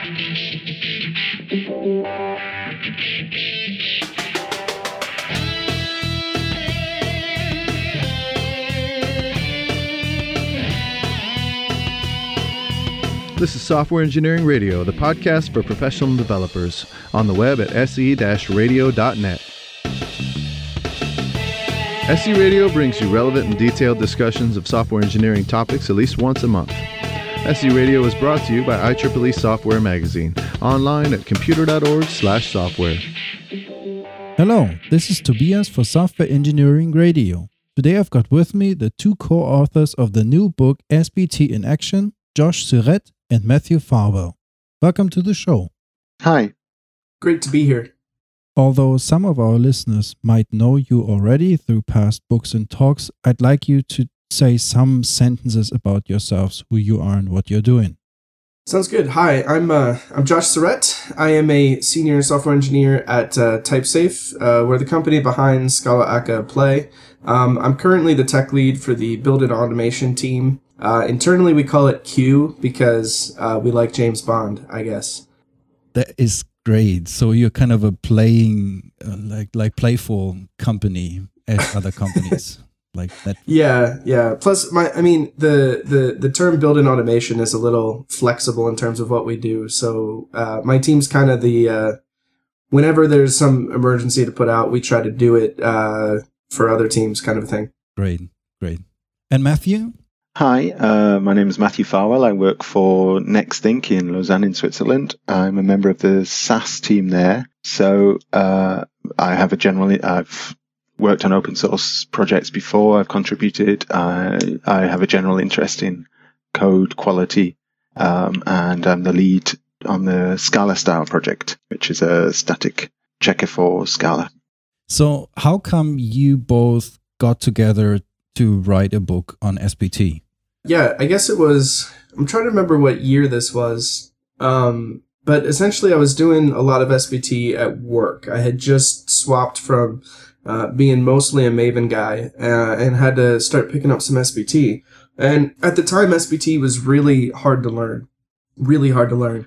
This is Software Engineering Radio, the podcast for professional developers, on the web at se-radio.net. SE Radio brings you relevant and detailed discussions of software engineering topics at least once a month. SE Radio is brought to you by IEEE Software Magazine, online at computer.org slash software. Hello, this is Tobias for Software Engineering Radio. Today I've got with me the two co-authors of the new book SBT in Action, Josh Suereth and Matthew Farwell. Welcome to the show. Hi. Great to be here. Although some of our listeners might know you already through past books and talks, I'd like you to say some sentences about yourselves, who you are, and what you're doing. Sounds good. Hi, I'm uh, I'm Josh Suereth. I am a senior software engineer at uh, TypeSafe. Uh, we're the company behind Scala Akka Play. Um, I'm currently the tech lead for the build-in automation team. Uh, internally, we call it Q because uh, we like James Bond, I guess. That is great. So you're kind of a playing, uh, like like playful company as other companies. Like that. Yeah, yeah. Plus, my, I mean, the the the term built-in automation is a little flexible in terms of what we do. So uh, my team's kind of the uh, whenever there's some emergency to put out, we try to do it uh, for other teams, kind of a thing. Great, great. And Matthew, Hi, uh, my name is Matthew Farwell. I work for Nexthink in Lausanne, in Switzerland. I'm a member of the SaaS team there. So uh, I have a general. I've worked on open source projects before. I've contributed. I have a general interest in code quality, um, and I'm the lead on the Scala Style project, which is a static checker for Scala. So, how come you both got together to write a book on SBT? yeah, I guess it was. I'm trying to remember what year this was. Um, but essentially, I was doing a lot of SBT at work. I had just swapped from uh, being mostly a Maven guy uh, and had to start picking up some SBT. And at the time, SBT was really hard to learn, really hard to learn.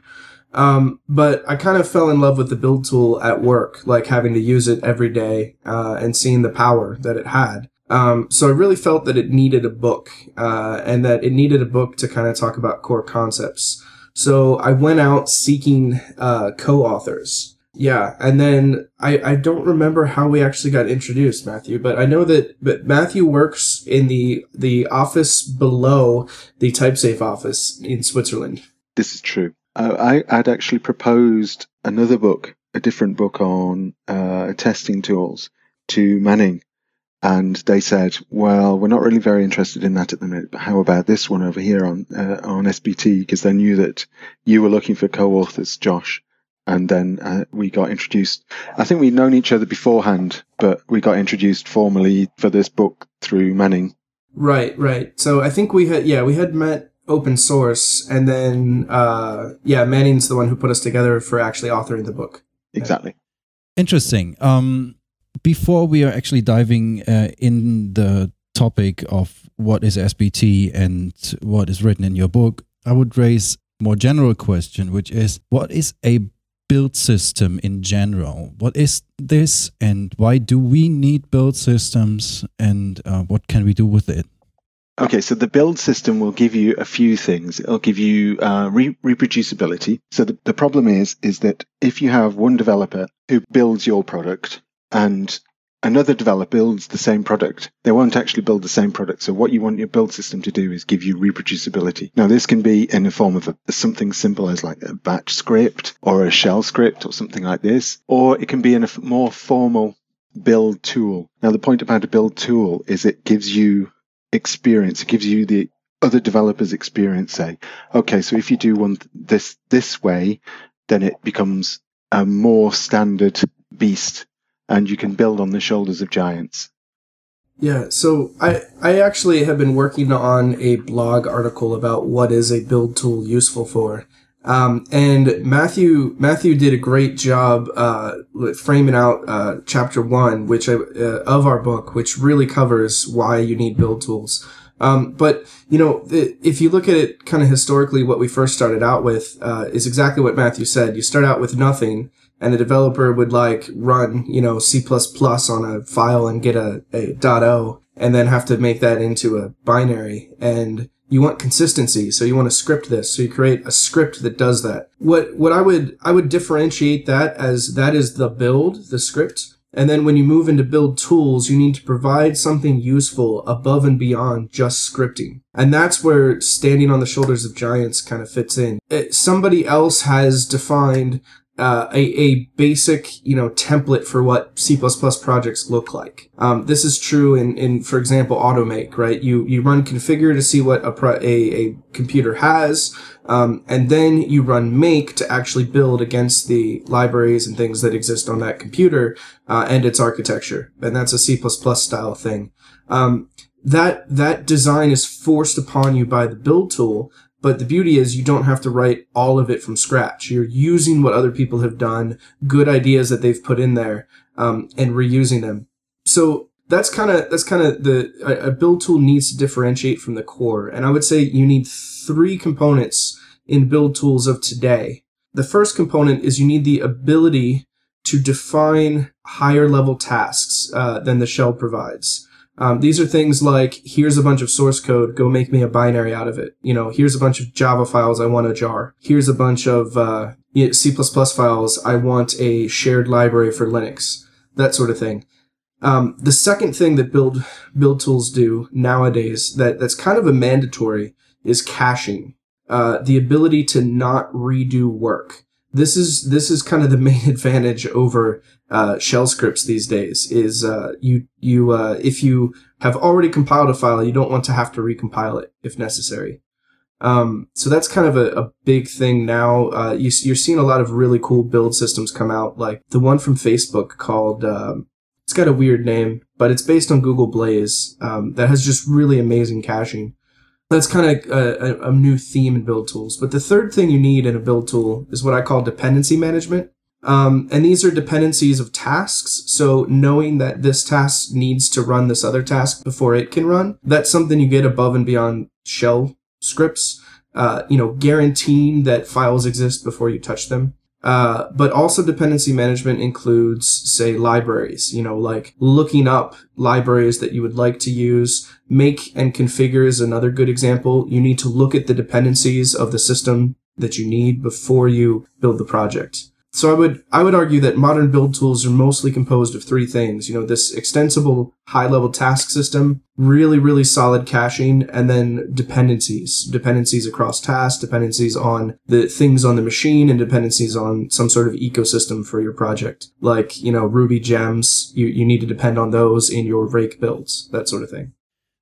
Um, but I kind of fell in love with the build tool at work, like having to use it every day uh, and seeing the power that it had. Um, so I really felt that it needed a book, uh, and that it needed a book to kind of talk about core concepts. So I went out seeking uh, co-authors. Yeah, and then I, I don't remember how we actually got introduced, Matthew, but I know that but Matthew works in the the office below the TypeSafe office in Switzerland. This is true. Uh, I I'd actually proposed another book, a different book on uh, testing tools to Manning and they said, "Well, we're not really very interested in that at the minute. But how about this one over here on uh, on SBT?" Because they knew that you were looking for co-authors, Josh, and then uh, we got introduced. I think we'd known each other beforehand, but we got introduced formally for this book through Manning. Right, right. So I think we had, yeah, we had met open source, and then uh, yeah, Manning's the one who put us together for actually authoring the book. Exactly. Interesting. Um, before we are actually diving uh, in the topic of what is SBT and what is written in your book, I would raise more general question, which is what is a build system in general? What is this and why do we need build systems and uh, what can we do with it? Okay, so the build system will give you a few things. It'll give you uh, re- reproducibility. So the, the problem is, is that if you have one developer who builds your product and another developer builds the same product, they won't actually build the same product. So what you want your build system to do is give you reproducibility. Now this can be in the form of a, something simple as like a batch script or a shell script or something like this, or it can be in a more formal build tool. Now the point about a build tool is it gives you experience. It gives you the other developers experience say, okay, so if you do one this this way, then it becomes a more standard beast and you can build on the shoulders of giants. Yeah, so I I actually have been working on a blog article about what is a build tool useful for. Um, and Matthew Matthew did a great job uh, framing out uh, chapter one, which I, uh, of our book, which really covers why you need build tools. Um, but you know, if you look at it kind of historically, what we first started out with uh, is exactly what Matthew said. You start out with nothing, and a developer would like run you know C on a file and get a, a .o, and then have to make that into a binary. And you want consistency, so you want to script this. So you create a script that does that. What what I would I would differentiate that as that is the build, the script and then when you move into build tools, you need to provide something useful above and beyond just scripting. And that's where standing on the shoulders of giants kind of fits in. It, somebody else has defined uh, a, a basic, you know, template for what C++ projects look like. Um, this is true in, in, for example, Automake, right? You, you run configure to see what a, pro- a, a computer has. Um, and then you run make to actually build against the libraries and things that exist on that computer uh, and its architecture. And that's a C++ style thing. Um, that that design is forced upon you by the build tool. But the beauty is you don't have to write all of it from scratch. You're using what other people have done, good ideas that they've put in there, um, and reusing them. So that's kind of that's kind of the a, build tool needs to differentiate from the core. And I would say you need three components in build tools of today. The first component is you need the ability to define higher level tasks uh, than the shell provides. Um, these are things like here's a bunch of source code, go make me a binary out of it. You know, here's a bunch of Java files, I want a jar. Here's a bunch of uh, C++ files, I want a shared library for Linux. That sort of thing. Um, the second thing that build build tools do nowadays that that's kind of a mandatory is caching. Uh, the ability to not redo work. This is this is kind of the main advantage over uh, shell scripts these days. Is uh, you you uh, if you have already compiled a file, you don't want to have to recompile it if necessary. Um, so that's kind of a, a big thing now. Uh, you, are seeing a lot of really cool build systems come out, like the one from Facebook called. Um, it's got a weird name, but it's based on Google Blaze. Um, that has just really amazing caching that's kind of a, a, new theme in build tools. But the third thing you need in a build tool is what I call dependency management. Um, and these are dependencies of tasks. So knowing that this task needs to run this other task before it can run, that's something you get above and beyond shell scripts. Uh, you know, guaranteeing that files exist before you touch them. Uh, but also dependency management includes, say, libraries, you know, like looking up libraries that you would like to use. Make and configure is another good example. You need to look at the dependencies of the system that you need before you build the project. So I would I would argue that modern build tools are mostly composed of three things. You know, this extensible high-level task system, really really solid caching, and then dependencies. Dependencies across tasks, dependencies on the things on the machine, and dependencies on some sort of ecosystem for your project. Like, you know, Ruby gems, you, you need to depend on those in your rake builds, that sort of thing.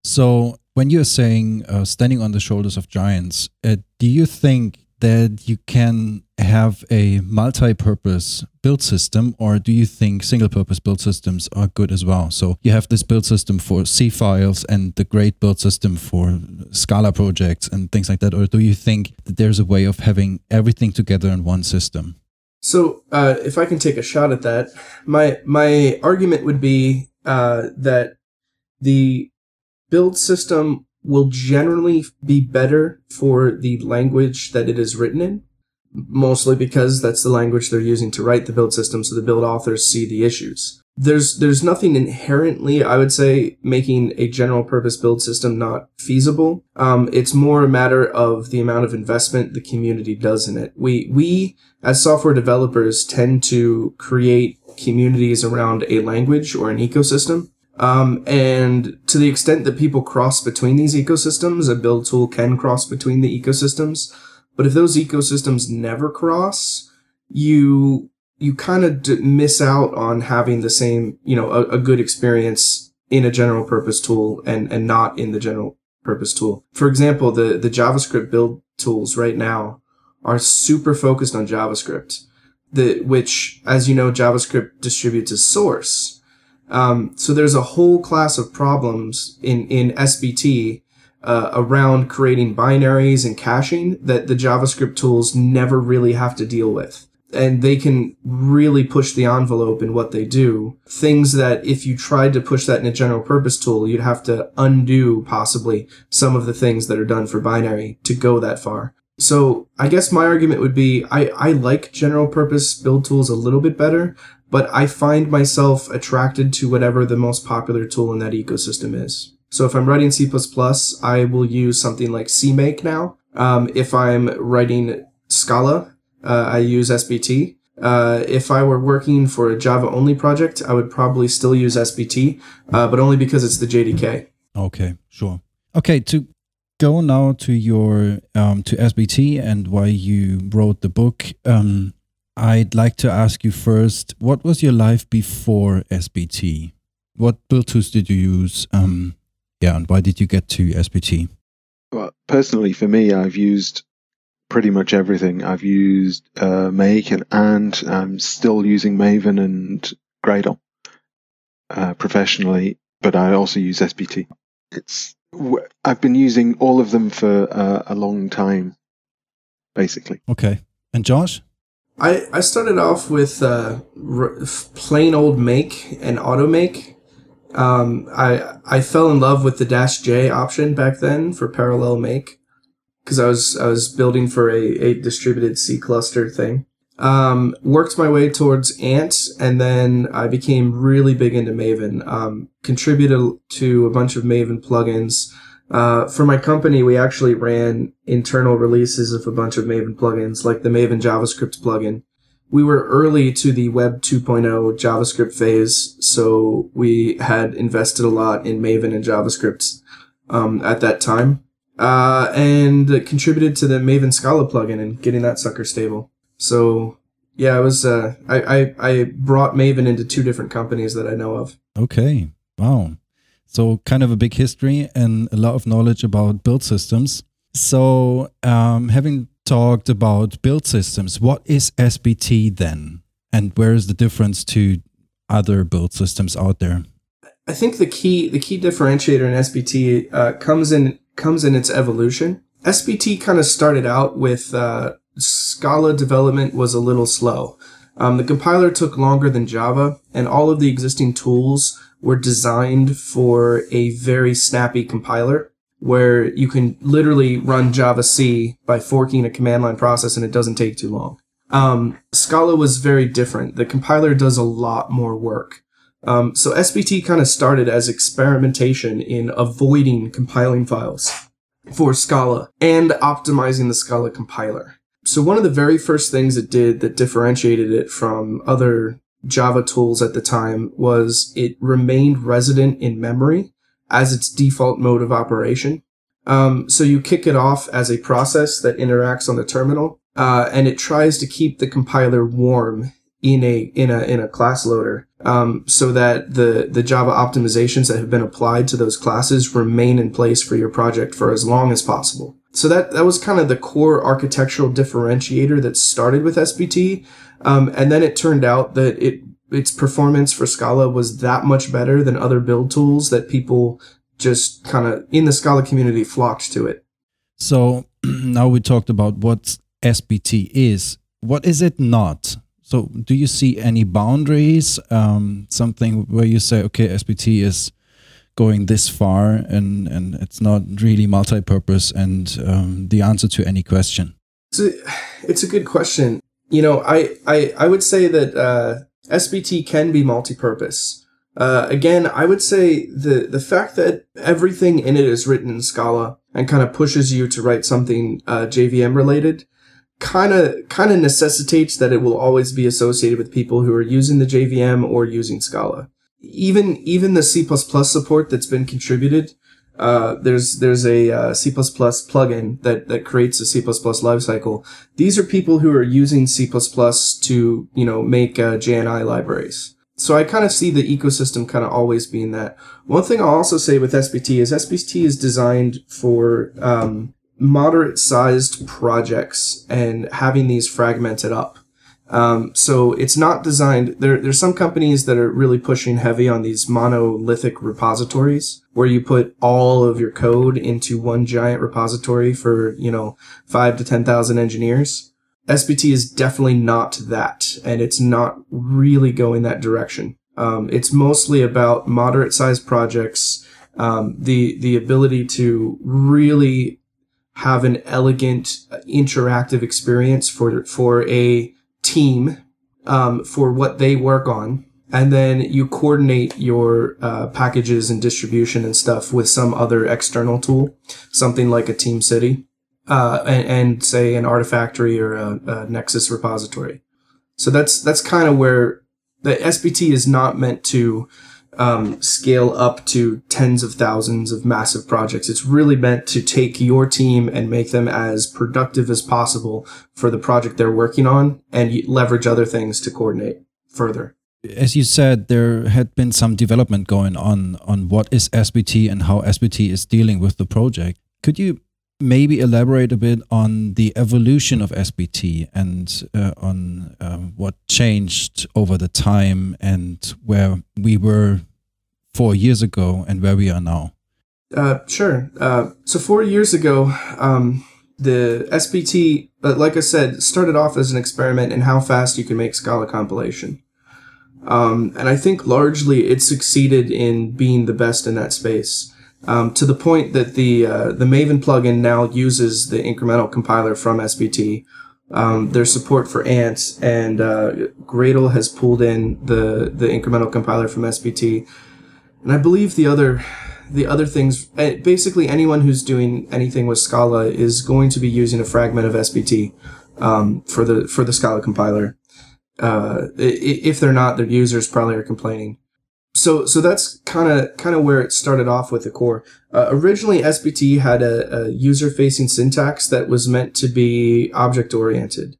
So when you're saying uh, standing on the shoulders of giants, uh, do you think that you can have a multi-purpose build system or do you think single-purpose build systems are good as well? So you have this build system for c files and the great build system for scala projects and things like that or do you think that there's a way of having everything together in one system? So uh, if i can take a shot at that my my argument would be uh, that the build system will generally be better for the language that it is written in, mostly because that's the language they're using to write the build system, so the build authors see the issues. There's there's nothing inherently, I would say, making a general purpose build system not feasible. Um, it's more a matter of the amount of investment the community does in it. We we as software developers tend to create communities around a language or an ecosystem um, and to the extent that people cross between these ecosystems, a build tool can cross between the ecosystems. But if those ecosystems never cross, you you kind of d- miss out on having the same, you know, a, a good experience in a general purpose tool and and not in the general purpose tool. For example, the the JavaScript build tools right now are super focused on JavaScript, the which, as you know, JavaScript distributes as source. Um, so there's a whole class of problems in, in SBT uh, around creating binaries and caching that the JavaScript tools never really have to deal with. and they can really push the envelope in what they do. Things that if you tried to push that in a general purpose tool, you'd have to undo possibly some of the things that are done for binary to go that far. So I guess my argument would be I, I like general purpose build tools a little bit better, but I find myself attracted to whatever the most popular tool in that ecosystem is. So if I'm writing C++, I will use something like CMake now. Um, if I'm writing Scala, uh, I use SBT. Uh, if I were working for a Java only project, I would probably still use SBT, uh, but only because it's the JDK. Okay, sure. Okay, to go now to your um, to SBT and why you wrote the book. Um, I'd like to ask you first, what was your life before SBT? What build tools did you use? Um, yeah, and why did you get to SBT? Well, personally, for me, I've used pretty much everything. I've used uh, Make and, and I'm still using Maven and Gradle uh, professionally, but I also use SBT. It's I've been using all of them for uh, a long time, basically. Okay, and Josh. I, I started off with uh, r- plain old make and auto make. Um, I I fell in love with the dash J option back then for parallel make because I was I was building for a, a distributed C cluster thing. Um, worked my way towards Ant, and then I became really big into Maven. Um, contributed to a bunch of Maven plugins. Uh, for my company, we actually ran internal releases of a bunch of Maven plugins, like the Maven JavaScript plugin. We were early to the Web 2.0 JavaScript phase, so we had invested a lot in Maven and JavaScript um, at that time, uh, and contributed to the Maven Scala plugin and getting that sucker stable. So yeah, I was uh, I, I I brought Maven into two different companies that I know of. Okay, wow. So, kind of a big history and a lot of knowledge about build systems. So, um, having talked about build systems, what is SBT then? And where is the difference to other build systems out there? I think the key the key differentiator in SBT uh, comes in comes in its evolution. SBT kind of started out with uh, Scala development was a little slow. Um, the compiler took longer than Java, and all of the existing tools were designed for a very snappy compiler where you can literally run javac by forking a command line process and it doesn't take too long. Um, Scala was very different. The compiler does a lot more work. Um, so SBT kind of started as experimentation in avoiding compiling files for Scala and optimizing the Scala compiler. So one of the very first things it did that differentiated it from other Java tools at the time was it remained resident in memory as its default mode of operation. Um, so you kick it off as a process that interacts on the terminal, uh, and it tries to keep the compiler warm in a in a in a class loader, um, so that the the Java optimizations that have been applied to those classes remain in place for your project for as long as possible. So that that was kind of the core architectural differentiator that started with SBT, um, and then it turned out that it its performance for Scala was that much better than other build tools that people just kind of in the Scala community flocked to it. So now we talked about what SBT is. What is it not? So do you see any boundaries? Um, something where you say, okay, SBT is going this far and, and it's not really multi-purpose and um, the answer to any question? It's a, it's a good question. You know, I, I, I would say that uh, SBT can be multi-purpose. Uh, again, I would say the the fact that everything in it is written in Scala and kind of pushes you to write something uh, JVM related, kind of kind of necessitates that it will always be associated with people who are using the JVM or using Scala. Even even the C++ support that's been contributed uh, there's there's a uh, C++ plugin that that creates a C++ lifecycle. These are people who are using C++ to you know make uh, JNI libraries. So I kind of see the ecosystem kind of always being that. One thing I'll also say with SBT is SBT is designed for um, moderate sized projects and having these fragmented up. Um, so it's not designed. There, there's some companies that are really pushing heavy on these monolithic repositories where you put all of your code into one giant repository for, you know, five to 10,000 engineers. SBT is definitely not that, and it's not really going that direction. Um, it's mostly about moderate sized projects, um, the the ability to really have an elegant, interactive experience for for a team um, for what they work on, and then you coordinate your uh, packages and distribution and stuff with some other external tool, something like a Team City uh, and, and, say an Artifactory or a, a Nexus repository. So that's that's kind of where the SBT is not meant to um, scale up to tens of thousands of massive projects. It's really meant to take your team and make them as productive as possible for the project they're working on, and leverage other things to coordinate further. As you said, there had been some development going on on what is SBT and how SBT is dealing with the project. Could you maybe elaborate a bit on the evolution of SBT and uh, on uh, what changed over the time and where we were four years ago and where we are now? Uh, sure. Uh, so four years ago, um, the SBT, uh, like I said, started off as an experiment in how fast you can make Scala compilation. Um, and I think largely it succeeded in being the best in that space um, to the point that the uh, the Maven plugin now uses the incremental compiler from SBT. Um, there's support for Ant, and uh, Gradle has pulled in the the incremental compiler from SBT, and I believe the other the other things. Eh, basically, anyone who's doing anything with Scala is going to be using a fragment of SBT um, for the for the Scala compiler. Uh, if they're not, their users probably are complaining so so that's kind of kind of where it started off with the core. Uh, originally, SBT had a, a user facing syntax that was meant to be object oriented.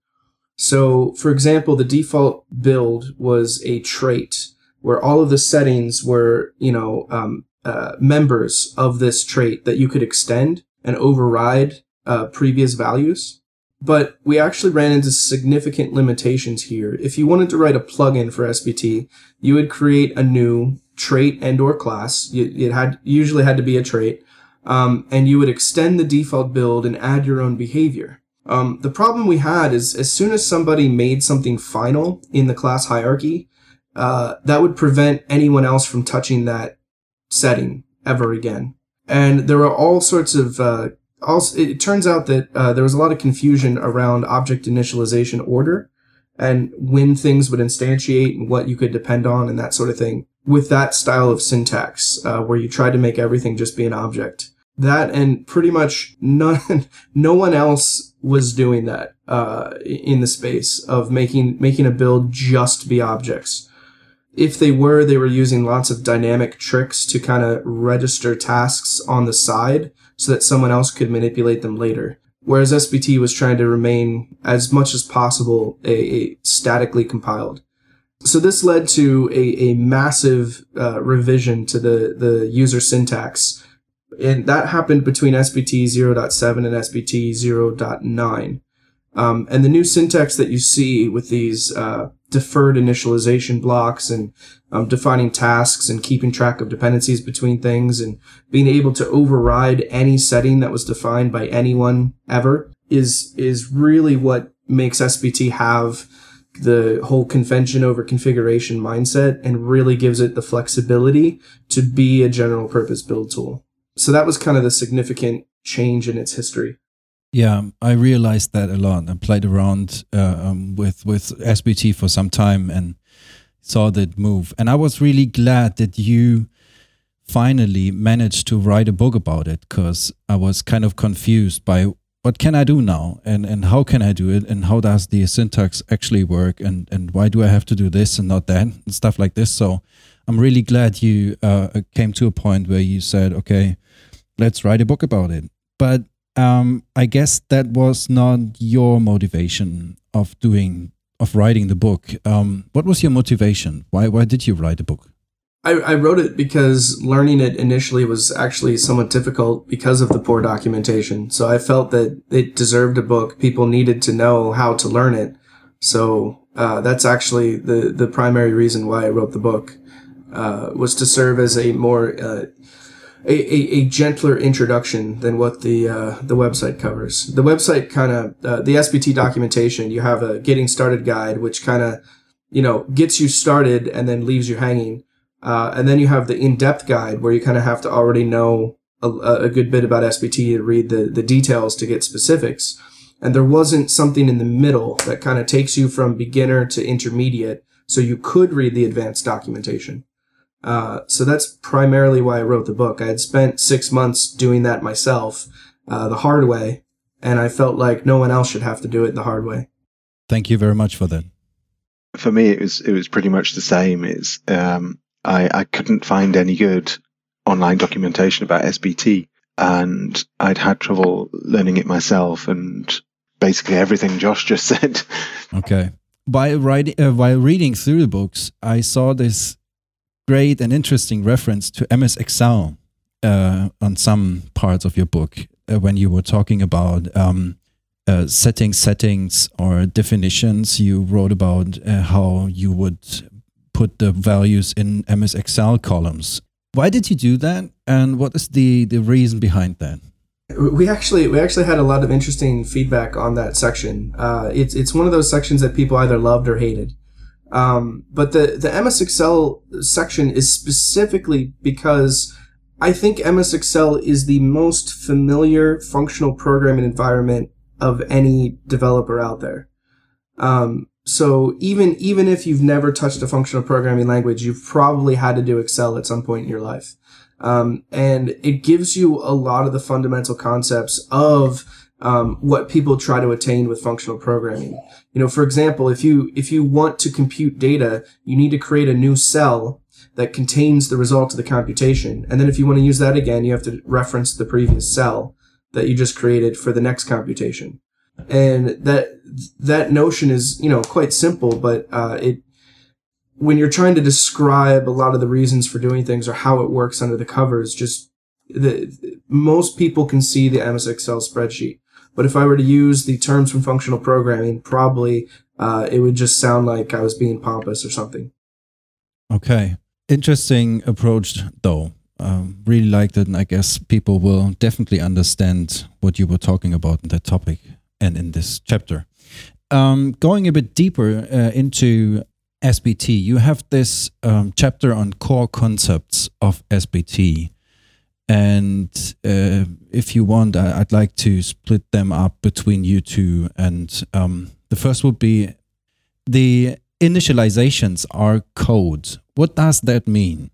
So, for example, the default build was a trait where all of the settings were you know um, uh, members of this trait that you could extend and override uh, previous values. But we actually ran into significant limitations here. If you wanted to write a plugin for SBT, you would create a new trait and or class. It had usually had to be a trait. Um, and you would extend the default build and add your own behavior. Um, the problem we had is as soon as somebody made something final in the class hierarchy, uh, that would prevent anyone else from touching that setting ever again. And there are all sorts of uh, also, it turns out that uh, there was a lot of confusion around object initialization order and when things would instantiate and what you could depend on and that sort of thing with that style of syntax, uh, where you try to make everything just be an object. That and pretty much none, no one else was doing that uh, in the space of making making a build just be objects. If they were, they were using lots of dynamic tricks to kind of register tasks on the side so that someone else could manipulate them later. Whereas SBT was trying to remain as much as possible a, a statically compiled. So this led to a, a massive uh, revision to the, the user syntax. And that happened between SBT 0.7 and SBT 0.9. Um, and the new syntax that you see with these uh, deferred initialization blocks and um, defining tasks and keeping track of dependencies between things and being able to override any setting that was defined by anyone ever is is really what makes SBT have the whole convention over configuration mindset and really gives it the flexibility to be a general purpose build tool. So that was kind of the significant change in its history. Yeah, I realized that a lot. I played around uh, um, with with SBT for some time and saw that move. And I was really glad that you finally managed to write a book about it because I was kind of confused by what can I do now and and how can I do it and how does the syntax actually work and and why do I have to do this and not that and stuff like this. So I'm really glad you uh, came to a point where you said, okay, let's write a book about it. But um, I guess that was not your motivation of doing of writing the book. Um, what was your motivation? Why why did you write the book? I, I wrote it because learning it initially was actually somewhat difficult because of the poor documentation. So I felt that it deserved a book. People needed to know how to learn it. So uh, that's actually the the primary reason why I wrote the book uh, was to serve as a more uh, a, a, a, gentler introduction than what the uh, the website covers. The website kind of uh, the SBT documentation. You have a getting started guide, which kind of you know gets you started and then leaves you hanging. Uh, and then you have the in-depth guide where you kind of have to already know a, a, good bit about SBT to read the, the details to get specifics. And there wasn't something in the middle that kind of takes you from beginner to intermediate so you could read the advanced documentation. Uh, so that's primarily why I wrote the book. I had spent six months doing that myself, uh, the hard way, and I felt like no one else should have to do it the hard way. Thank you very much for that. For me, it was it was pretty much the same. Is um, I I couldn't find any good online documentation about SBT, and I'd had trouble learning it myself, and basically everything Josh just said. Okay. By writing, uh, while reading through the books, I saw this great and interesting reference to MS Excel uh, on some parts of your book uh, when you were talking about um, uh, setting settings or definitions. You wrote about uh, how you would put the values in MS Excel columns. Why did you do that, and what is the the reason behind that? We actually we actually had a lot of interesting feedback on that section. Uh, it's it's one of those sections that people either loved or hated. Um, but the, the MS Excel section is specifically because I think MS Excel is the most familiar functional programming environment of any developer out there. Um, so even even if you've never touched a functional programming language, you've probably had to do Excel at some point in your life. Um, and it gives you a lot of the fundamental concepts of um, what people try to attain with functional programming. You know, for example, if you if you want to compute data, you need to create a new cell that contains the result of the computation, and then if you want to use that again, you have to reference the previous cell that you just created for the next computation. And that that notion is you know quite simple, but uh, it when you're trying to describe a lot of the reasons for doing things or how it works under the covers, just the most people can see the MS Excel spreadsheet. But if I were to use the terms from functional programming, probably uh, it would just sound like I was being pompous or something. Okay. Interesting approach, though. Um, really liked it, and I guess people will definitely understand what you were talking about in that topic and in this chapter. Um, going a bit deeper uh, into SBT, you have this um, chapter on core concepts of SBT. And uh, if you want, I, would like to split them up between you two. And um, the first would be the initializations are code. What does that mean?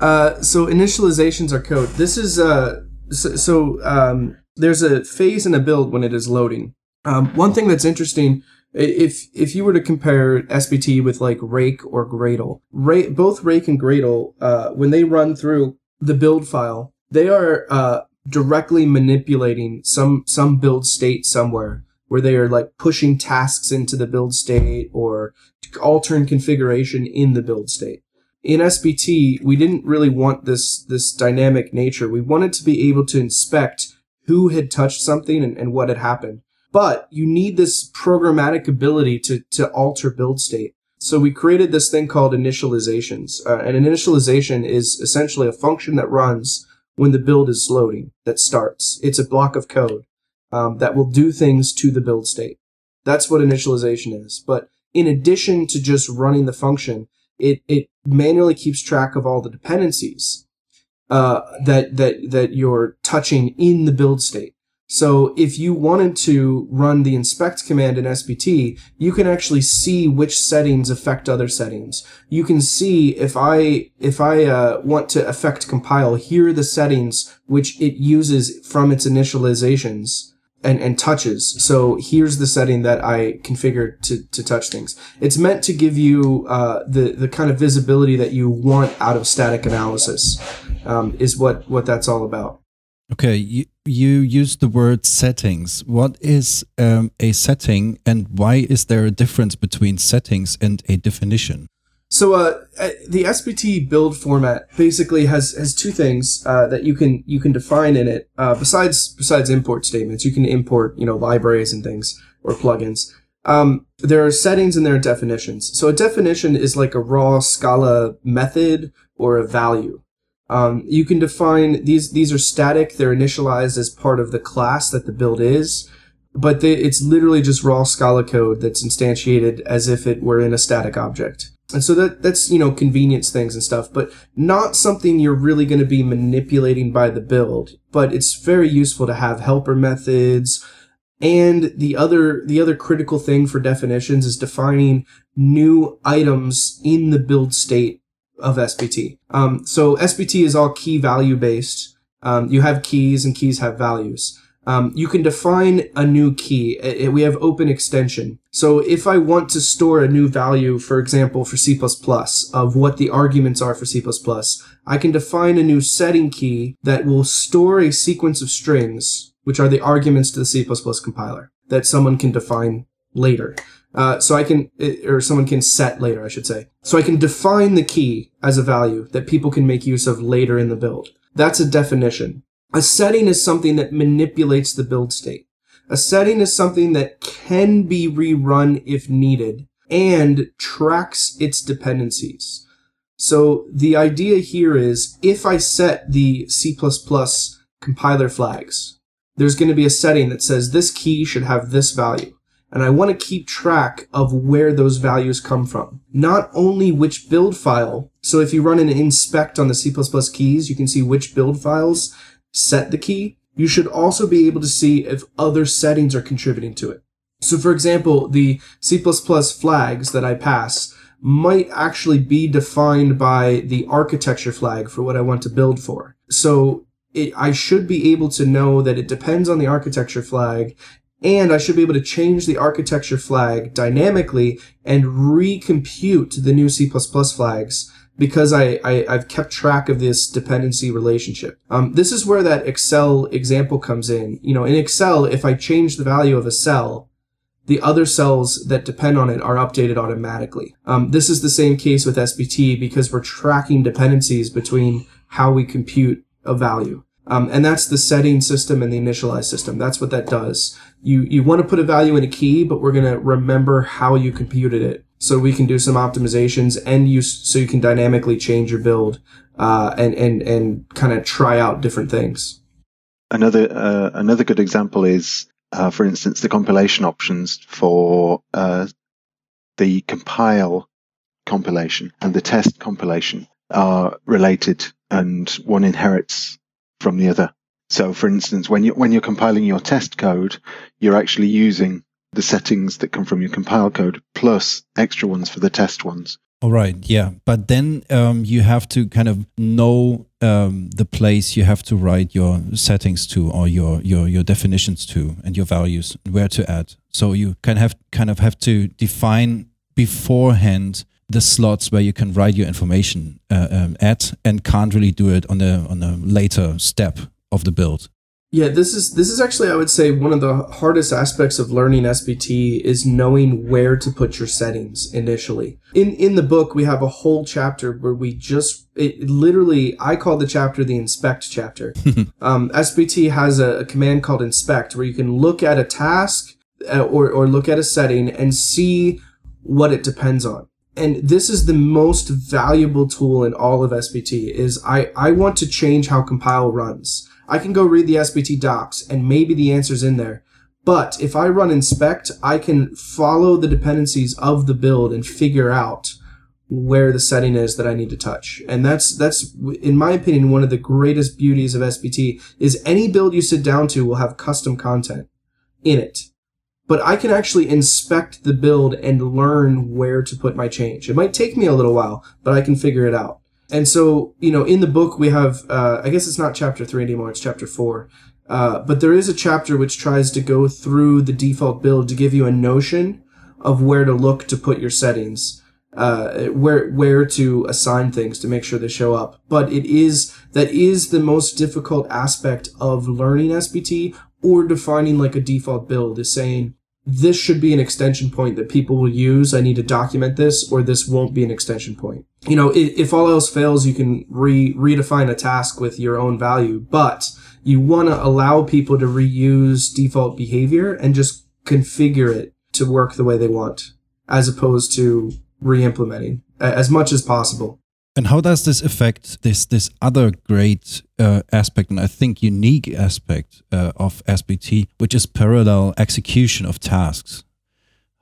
Uh, so initializations are code. This is uh, so, so um, there's a phase in a build when it is loading. Um, one thing that's interesting, if if you were to compare SBT with like Rake or Gradle, Ra- both Rake and Gradle, uh, when they run through the build file, they are uh, directly manipulating some some build state somewhere where they are like pushing tasks into the build state or altering configuration in the build state. In SBT, we didn't really want this this dynamic nature. We wanted to be able to inspect who had touched something and, and what had happened. But you need this programmatic ability to, to alter build state. So we created this thing called initializations. Uh, and an initialization is essentially a function that runs when the build is loading, that starts. It's a block of code um, that will do things to the build state. That's what initialization is. But in addition to just running the function, it, it manually keeps track of all the dependencies uh, that that that you're touching in the build state. So if you wanted to run the inspect command in SBT, you can actually see which settings affect other settings. You can see if I if I uh, want to affect compile, here are the settings which it uses from its initializations and, and touches. So here's the setting that I configured to, to touch things. It's meant to give you uh, the the kind of visibility that you want out of static analysis. Um, is what what that's all about. Okay, you, you used the word settings. What is um, a setting and why is there a difference between settings and a definition? So uh, uh the SBT build format basically has has two things uh, that you can you can define in it. Uh, besides besides import statements, you can import you know libraries and things or plugins. Um, there are settings and there are definitions. So a definition is like a raw Scala method or a value. Um, you can define these. These are static. They're initialized as part of the class that the build is, but they, it's literally just raw Scala code that's instantiated as if it were in a static object. And so that that's you know convenience things and stuff, but not something you're really going to be manipulating by the build. But it's very useful to have helper methods. And the other the other critical thing for definitions is defining new items in the build state of SBT. Um, so SBT is all key value based. Um, you have keys and keys have values. Um, you can define a new key. we have open extension. So if I want to store a new value, for example, for C++ of what the arguments are for C++, I can define a new setting key that will store a sequence of strings, which are the arguments to the C++ compiler that someone can define later. Uh, so I can, or someone can set later, I should say. So I can define the key as a value that people can make use of later in the build. That's a definition. A setting is something that manipulates the build state. A setting is something that can be rerun if needed and tracks its dependencies. So the idea here is if I set the C++ compiler flags, there's going to be a setting that says this key should have this value and I want to keep track of where those values come from. Not only which build file, so if you run an inspect on the C++ keys, you can see which build files set the key. You should also be able to see if other settings are contributing to it. So for example, the C++ flags that I pass might actually be defined by the architecture flag for what I want to build for. So it, I should be able to know that it depends on the architecture flag and I should be able to change the architecture flag dynamically and recompute the new C++ flags because I, I, have kept track of this dependency relationship. Um, this is where that Excel example comes in. You know, in Excel, if I change the value of a cell, the other cells that depend on it are updated automatically. Um, this is the same case with SBT because we're tracking dependencies between how we compute a value. Um, and that's the setting system and the initialize system. That's what that does. You, you want to put a value in a key, but we're going to remember how you computed it. So we can do some optimizations and use, so you can dynamically change your build, uh, and, and, and kind of try out different things. Another, uh, another good example is, uh, for instance, the compilation options for, uh, the compile compilation and the test compilation are related and one inherits from the other. So, for instance, when you when you're compiling your test code, you're actually using the settings that come from your compile code plus extra ones for the test ones. All right, yeah, but then um, you have to kind of know um, the place you have to write your settings to, or your your your definitions to, and your values where to add. So you can have kind of have to define beforehand the slots where you can write your information uh, um, at and can't really do it on a on a later step of the build. Yeah, this is this is actually I would say one of the hardest aspects of learning SBT is knowing where to put your settings initially. In in the book we have a whole chapter where we just it literally I call the chapter the inspect chapter. um, SBT has a, a command called inspect where you can look at a task uh, or or look at a setting and see what it depends on and this is the most valuable tool in all of SBT is I, I want to change how compile runs. I can go read the SBT docs and maybe the answer's in there. But if I run inspect, I can follow the dependencies of the build and figure out where the setting is that I need to touch. And that's, that's, in my opinion, one of the greatest beauties of SBT is any build you sit down to will have custom content in it but I can actually inspect the build and learn where to put my change. It might take me a little while, but I can figure it out. And so, you know, in the book we have, uh, I guess it's not chapter three anymore, it's chapter four. Uh, but there is a chapter which tries to go through the default build to give you a notion of where to look to put your settings, uh, where where to assign things to make sure they show up. But it is that is the most difficult aspect of learning SBT or defining like a default build is saying this should be an extension point that people will use. I need to document this, or this won't be an extension point. You know, if, if all else fails, you can re redefine a task with your own value, but you want to allow people to reuse default behavior and just configure it to work the way they want, as opposed to re-implementing as much as possible. And how does this affect this this other great uh, aspect, and I think unique aspect uh, of SBT, which is parallel execution of tasks?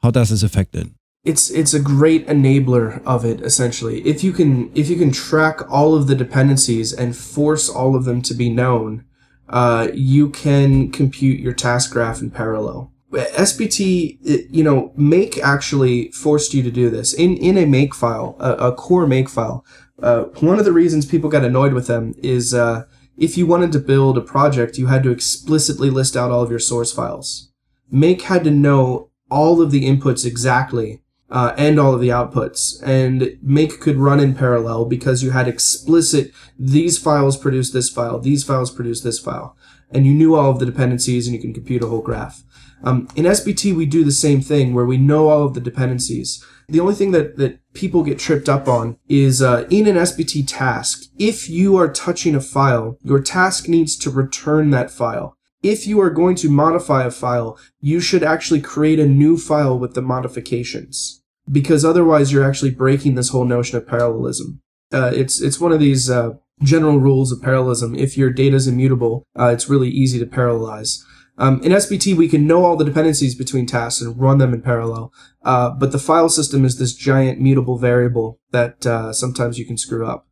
How does this affect it? It's it's a great enabler of it essentially. If you can if you can track all of the dependencies and force all of them to be known, uh, you can compute your task graph in parallel. SBT, you know, make actually forced you to do this in in a make file, a, a core make file uh, one of the reasons people got annoyed with them is uh, if you wanted to build a project, you had to explicitly list out all of your source files. Make had to know all of the inputs exactly uh, and all of the outputs. And Make could run in parallel because you had explicit these files produce this file, these files produce this file. And you knew all of the dependencies and you can compute a whole graph. Um, in SBT, we do the same thing where we know all of the dependencies. The only thing that, that people get tripped up on is uh, in an SBT task, if you are touching a file, your task needs to return that file. If you are going to modify a file, you should actually create a new file with the modifications. Because otherwise you're actually breaking this whole notion of parallelism. Uh, it's, it's one of these uh, general rules of parallelism. If your data is immutable, uh, it's really easy to parallelize. Um, in SBT, we can know all the dependencies between tasks and run them in parallel. Uh, but the file system is this giant mutable variable that uh, sometimes you can screw up.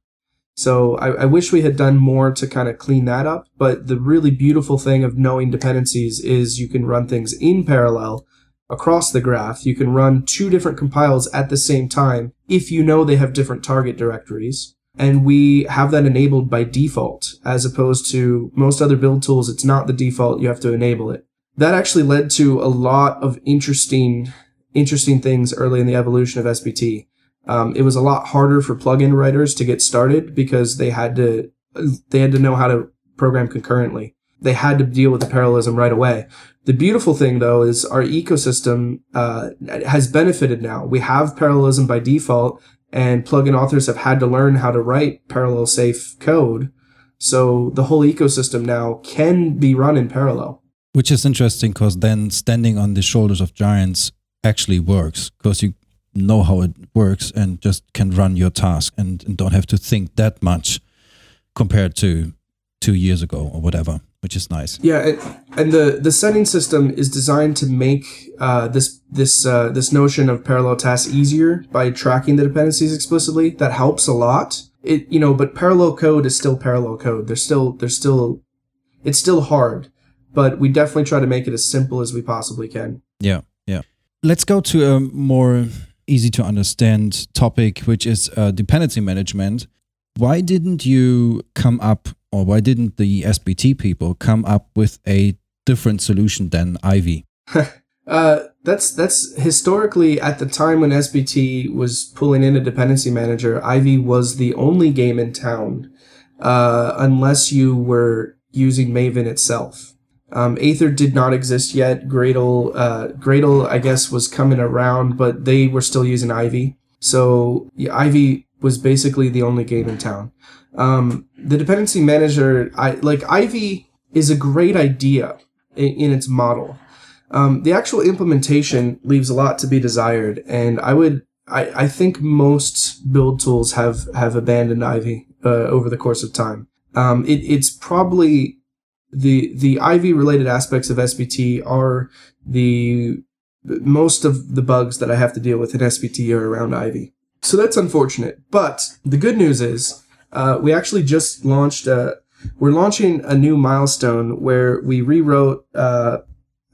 So I, I, wish we had done more to kind of clean that up. But the really beautiful thing of knowing dependencies is you can run things in parallel across the graph. You can run two different compiles at the same time if you know they have different target directories and we have that enabled by default as opposed to most other build tools it's not the default you have to enable it. That actually led to a lot of interesting interesting things early in the evolution of sbt um, it was a lot harder for plugin writers to get started because they had to they had to know how to program concurrently. They had to deal with the parallelism right away. The beautiful thing though is our ecosystem uh, has benefited now. We have parallelism by default and plugin authors have had to learn how to write parallel safe code. So the whole ecosystem now can be run in parallel. Which is interesting because then standing on the shoulders of giants actually works because you know how it works and just can run your task and, and don't have to think that much compared to two years ago or whatever which is nice. Yeah, and, and the the setting system is designed to make uh, this this uh, this notion of parallel tasks easier by tracking the dependencies explicitly. That helps a lot. It you know, but parallel code is still parallel code. There's still there's still it's still hard, but we definitely try to make it as simple as we possibly can. Yeah, yeah. Let's go to a more easy to understand topic, which is uh, dependency management. Why didn't you come up or why didn't the SBT people come up with a different solution than Ivy? uh, that's that's historically at the time when SBT was pulling in a dependency manager, Ivy was the only game in town, uh, unless you were using Maven itself. Um, Aether did not exist yet. Gradle, uh, Gradle, I guess, was coming around, but they were still using Ivy. So yeah, Ivy was basically the only game in town. Um, the dependency manager, I like Ivy is a great idea in, in its model. Um, the actual implementation leaves a lot to be desired, and I would, I, I think most build tools have have abandoned Ivy uh, over the course of time. Um, it, it's probably the the Ivy related aspects of SBT are the most of the bugs that I have to deal with in SBT are around Ivy. So that's unfortunate. But the good news is uh, we actually just launched a, we're launching a new milestone where we rewrote uh,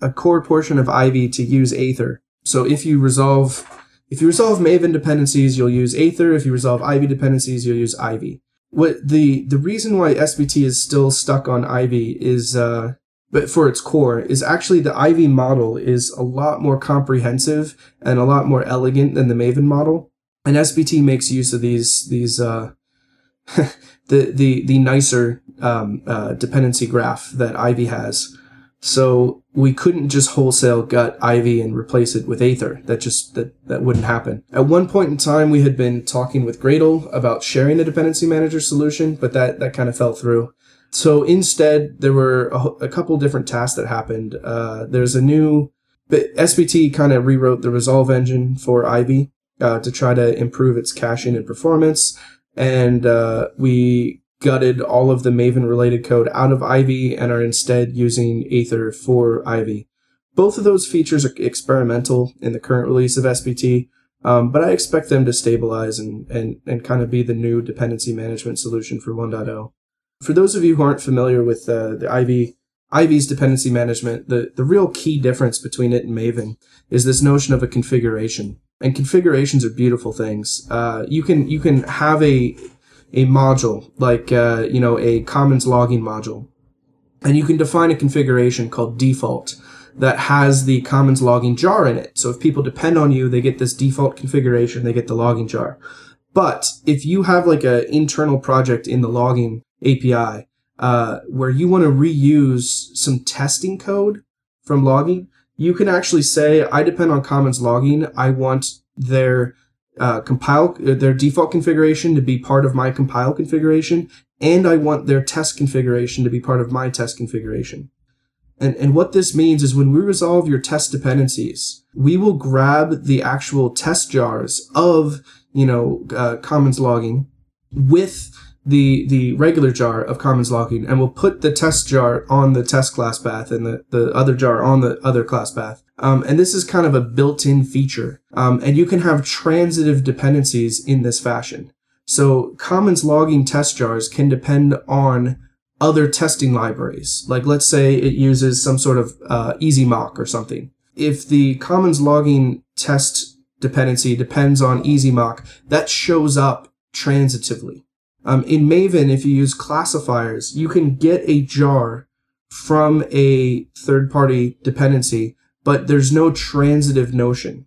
a core portion of Ivy to use Aether. So if you resolve if you resolve Maven dependencies, you'll use Aether. If you resolve Ivy dependencies, you'll use Ivy. What the the reason why SBT is still stuck on Ivy is uh, but for its core is actually the Ivy model is a lot more comprehensive and a lot more elegant than the Maven model. And SBT makes use of these these uh, the the the nicer um, uh, dependency graph that Ivy has. So we couldn't just wholesale gut Ivy and replace it with Aether. That just that that wouldn't happen. At one point in time, we had been talking with Gradle about sharing the dependency manager solution, but that that kind of fell through. So instead, there were a, a couple different tasks that happened. Uh, there's a new but SBT kind of rewrote the resolve engine for Ivy uh, to try to improve its caching and performance. And uh, we gutted all of the Maven related code out of Ivy and are instead using Aether for Ivy. Both of those features are experimental in the current release of SBT, um, but I expect them to stabilize and, and, and kind of be the new dependency management solution for 1.0. For those of you who aren't familiar with uh, the Ivy, Ivy's dependency management, the, the real key difference between it and Maven is this notion of a configuration. And configurations are beautiful things. Uh, you can you can have a a module like uh, you know a Commons logging module, and you can define a configuration called default that has the Commons logging jar in it. So if people depend on you, they get this default configuration, they get the logging jar. But if you have like an internal project in the logging API uh, where you want to reuse some testing code from logging, you can actually say, I depend on Commons logging. I want their uh, compile, uh, their default configuration to be part of my compile configuration, and I want their test configuration to be part of my test configuration. And, and what this means is when we resolve your test dependencies, we will grab the actual test jars of, you know, uh, Commons logging with the the regular jar of commons logging and we'll put the test jar on the test class path and the, the other jar on the other class path. Um, and this is kind of a built-in feature. Um, and you can have transitive dependencies in this fashion. So commons logging test jars can depend on other testing libraries. Like let's say it uses some sort of uh, EasyMock or something. If the commons logging test dependency depends on EasyMock, that shows up transitively. Um, in Maven, if you use classifiers, you can get a jar from a third party dependency, but there's no transitive notion.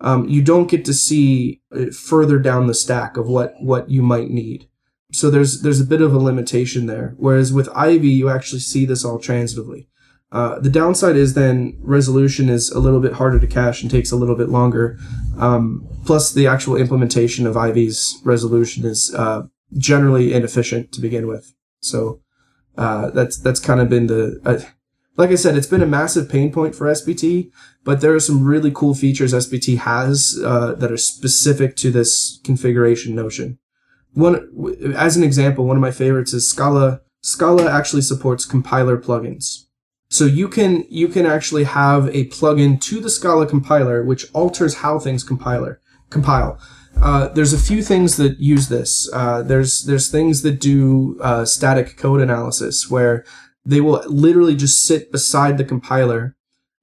Um, you don't get to see uh, further down the stack of what, what you might need. So there's there's a bit of a limitation there. Whereas with Ivy, you actually see this all transitively. Uh, the downside is then resolution is a little bit harder to cache and takes a little bit longer. Um, plus, the actual implementation of Ivy's resolution is uh, generally inefficient to begin with. So uh, that's that's kind of been the uh, like I said, it's been a massive pain point for SBT, but there are some really cool features SBT has uh, that are specific to this configuration notion. One, as an example, one of my favorites is Scala. Scala actually supports compiler plugins. So you can you can actually have a plugin to the Scala compiler which alters how things compiler compile. Uh, there's a few things that use this. Uh, there's there's things that do uh, static code analysis where they will literally just sit beside the compiler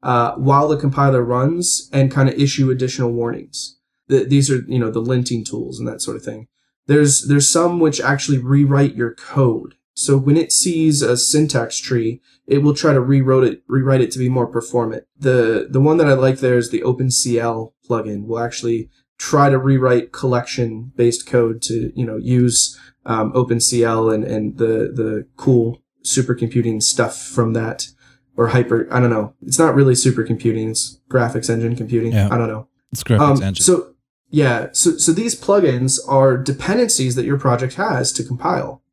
uh, while the compiler runs and kind of issue additional warnings. The, these are you know the linting tools and that sort of thing. There's there's some which actually rewrite your code. So when it sees a syntax tree, it will try to rewrite it rewrite it to be more performant. The the one that I like there is the OpenCL plugin. Will actually try to rewrite collection based code to you know use um, OpenCL and and the the cool supercomputing stuff from that or hyper I don't know. It's not really supercomputing. It's graphics engine computing. Yeah. I don't know. It's graphics um, engine. so yeah so so these plugins are dependencies that your project has to compile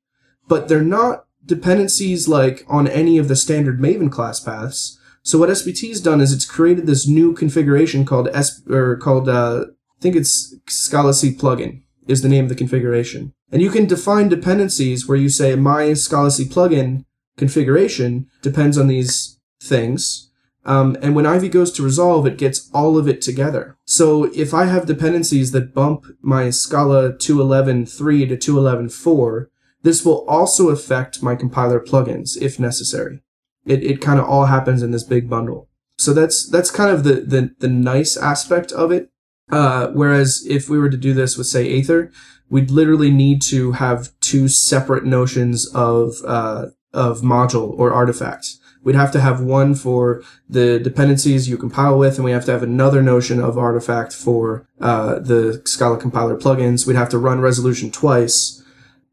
but they're not dependencies like on any of the standard Maven class paths. So what SBT has done is it's created this new configuration called S or called uh, I think it's scalac plugin is the name of the configuration. And you can define dependencies where you say my scalac plugin configuration depends on these things. Um, and when Ivy goes to resolve, it gets all of it together. So if I have dependencies that bump my Scala 211.3 to 211.4, this will also affect my compiler plugins if necessary. It, it kind of all happens in this big bundle. So that's, that's kind of the, the, the nice aspect of it. Uh, whereas if we were to do this with say Aether, we'd literally need to have two separate notions of uh, of module or artifact. We'd have to have one for the dependencies you compile with, and we have to have another notion of artifact for uh, the Scala compiler plugins. We'd have to run resolution twice.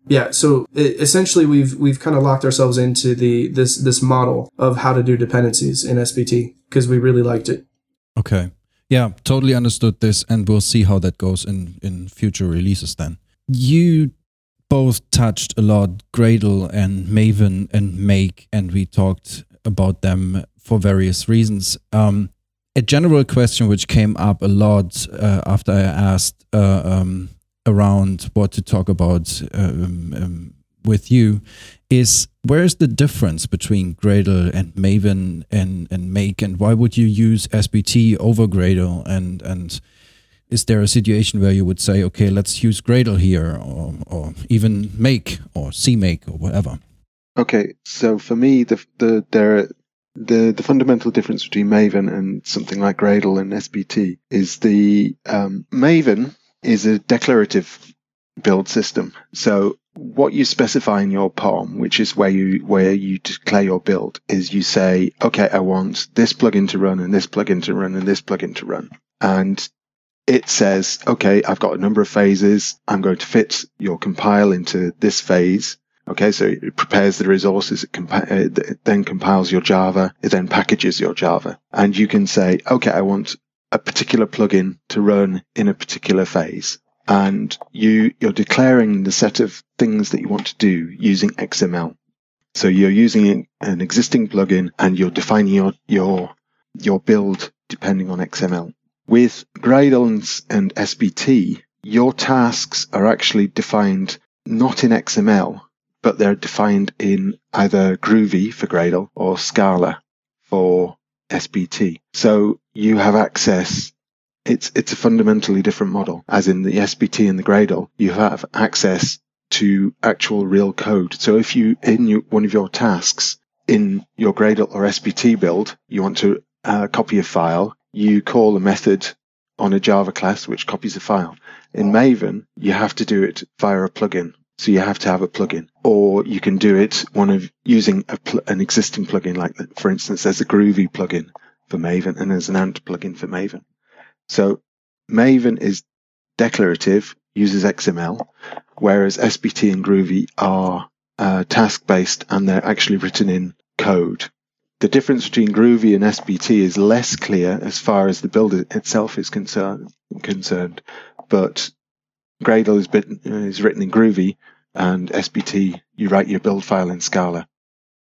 Yeah, so it, essentially we've we've kind of locked ourselves into the this this model of how to do dependencies in SBT because we really liked it. Okay. Yeah, totally understood this, and we'll see how that goes in in future releases. Then you both touched a lot Gradle and Maven and Make, and we talked about them for various reasons. Um, a general question which came up a lot uh, after I asked uh, um, around what to talk about um, um, with you is where's the difference between Gradle and Maven and, and Make, and why would you use SBT over Gradle? And and is there a situation where you would say, okay, let's use Gradle here, or or even Make or CMake or whatever? Okay, so for me, the the there the the fundamental difference between Maven and something like Gradle and SBT is the um, Maven is a declarative build system. So what you specify in your POM, which is where you where you declare your build, is you say, okay, I want this plugin to run and this plugin to run and this plugin to run, and it says, okay, I've got a number of phases. I'm going to fit your compile into this phase. Okay, so it prepares the resources, it, uh, it then compiles your Java, it then packages your Java, and you can say, okay, I want a particular plugin to run in a particular phase and you you're declaring the set of things that you want to do using XML. So you're using an existing plugin and you're defining your your your build depending on XML. With Gradle and SBT, your tasks are actually defined not in XML, but they're defined in either Groovy for Gradle or Scala for SBT. So you have access it's it's a fundamentally different model. As in the SBT and the Gradle, you have access to actual real code. So if you in one of your tasks in your Gradle or SBT build, you want to uh, copy a file, you call a method on a Java class which copies a file. In Maven, you have to do it via a plugin. So you have to have a plugin, or you can do it one of using pl- an existing plugin. Like, for instance, there's a Groovy plugin for Maven, and there's an Ant plugin for Maven. So Maven is declarative, uses XML, whereas SBT and Groovy are uh, task based and they're actually written in code. The difference between Groovy and SBT is less clear as far as the build itself is concerned, concerned but Gradle is, bit, is written in Groovy and SBT, you write your build file in Scala.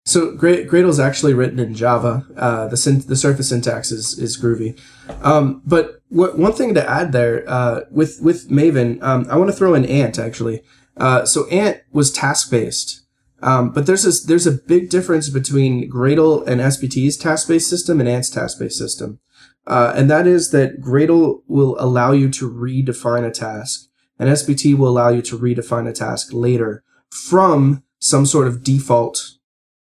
So Gradle is actually written in Java. Uh, the syn- the surface syntax is is Groovy. Um, but one thing to add there uh, with with Maven, um, I want to throw in Ant actually. Uh, so Ant was task based, um, but there's this, there's a big difference between Gradle and SBT's task based system and Ant's task based system, uh, and that is that Gradle will allow you to redefine a task, and SBT will allow you to redefine a task later from some sort of default